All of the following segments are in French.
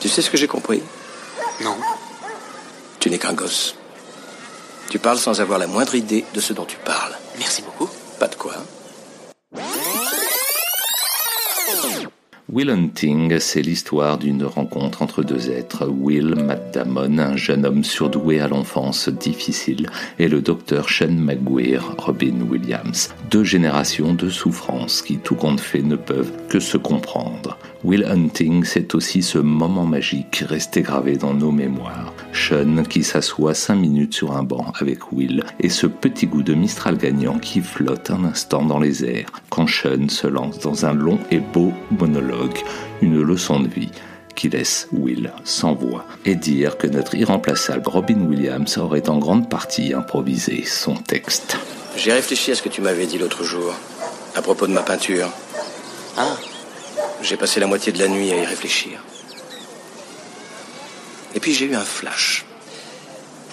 Tu sais ce que j'ai compris? Non. Tu n'es qu'un gosse. Tu parles sans avoir la moindre idée de ce dont tu parles. Merci beaucoup. Pas de quoi. Will Hunting, c'est l'histoire d'une rencontre entre deux êtres. Will Matt Damon, un jeune homme surdoué à l'enfance difficile, et le docteur Sean McGuire, Robin Williams. Deux générations de souffrances qui, tout compte fait, ne peuvent que se comprendre. Will Hunting, c'est aussi ce moment magique resté gravé dans nos mémoires. Sean qui s'assoit cinq minutes sur un banc avec Will et ce petit goût de Mistral gagnant qui flotte un instant dans les airs quand Sean se lance dans un long et beau monologue, une leçon de vie qui laisse Will sans voix et dire que notre irremplaçable Robin Williams aurait en grande partie improvisé son texte. J'ai réfléchi à ce que tu m'avais dit l'autre jour, à propos de ma peinture. Ah, J'ai passé la moitié de la nuit à y réfléchir. Et puis j'ai eu un flash.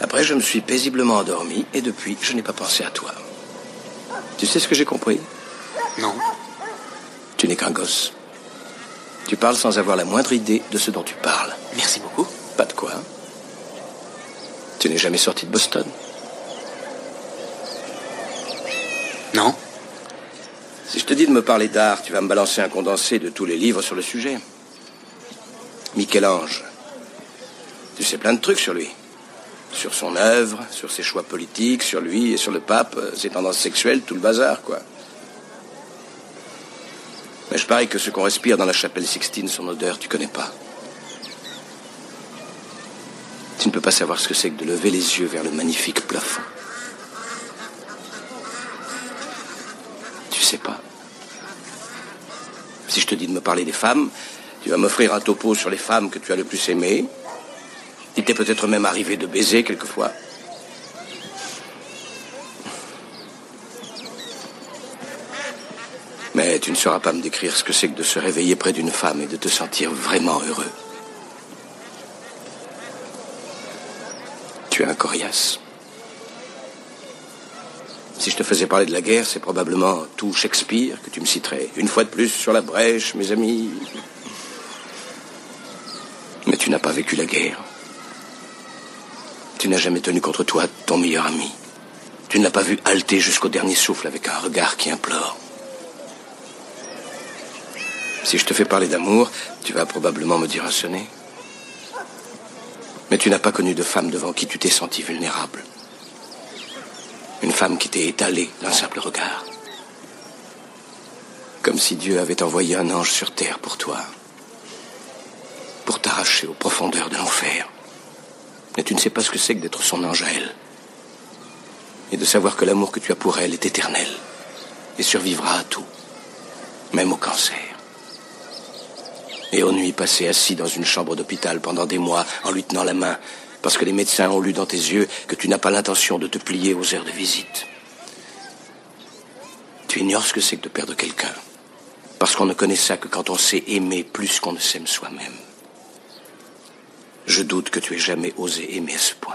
Après, je me suis paisiblement endormi et depuis, je n'ai pas pensé à toi. Tu sais ce que j'ai compris? Non. Tu n'es qu'un gosse. Tu parles sans avoir la moindre idée de ce dont tu parles. Merci beaucoup. Pas de quoi. Tu n'es jamais sorti de Boston. Non. Si je te dis de me parler d'art, tu vas me balancer un condensé de tous les livres sur le sujet. Michel-Ange. Tu sais plein de trucs sur lui. Sur son œuvre, sur ses choix politiques, sur lui et sur le pape, euh, ses tendances sexuelles, tout le bazar, quoi. Mais je parie que ce qu'on respire dans la chapelle Sixtine, son odeur, tu connais pas. Tu ne peux pas savoir ce que c'est que de lever les yeux vers le magnifique plafond. Tu sais pas. Si je te dis de me parler des femmes, tu vas m'offrir un topo sur les femmes que tu as le plus aimées. Il t'est peut-être même arrivé de baiser quelquefois. Mais tu ne sauras pas me décrire ce que c'est que de se réveiller près d'une femme et de te sentir vraiment heureux. Tu es un coriace. Si je te faisais parler de la guerre, c'est probablement tout Shakespeare que tu me citerais. Une fois de plus sur la brèche, mes amis. Mais tu n'as pas vécu la guerre. Tu n'as jamais tenu contre toi ton meilleur ami. Tu ne l'as pas vu halter jusqu'au dernier souffle avec un regard qui implore. Si je te fais parler d'amour, tu vas probablement me dire un sonnet. Mais tu n'as pas connu de femme devant qui tu t'es senti vulnérable. Une femme qui t'est étalée d'un simple regard. Comme si Dieu avait envoyé un ange sur terre pour toi. Pour t'arracher aux profondeurs de l'enfer. Mais tu ne sais pas ce que c'est que d'être son ange à elle. Et de savoir que l'amour que tu as pour elle est éternel. Et survivra à tout. Même au cancer. Et aux nuits passées assis dans une chambre d'hôpital pendant des mois en lui tenant la main parce que les médecins ont lu dans tes yeux que tu n'as pas l'intention de te plier aux heures de visite. Tu ignores ce que c'est que de perdre quelqu'un. Parce qu'on ne connaît ça que quand on sait aimer plus qu'on ne s'aime soi-même. Je doute que tu aies jamais osé aimer à ce point.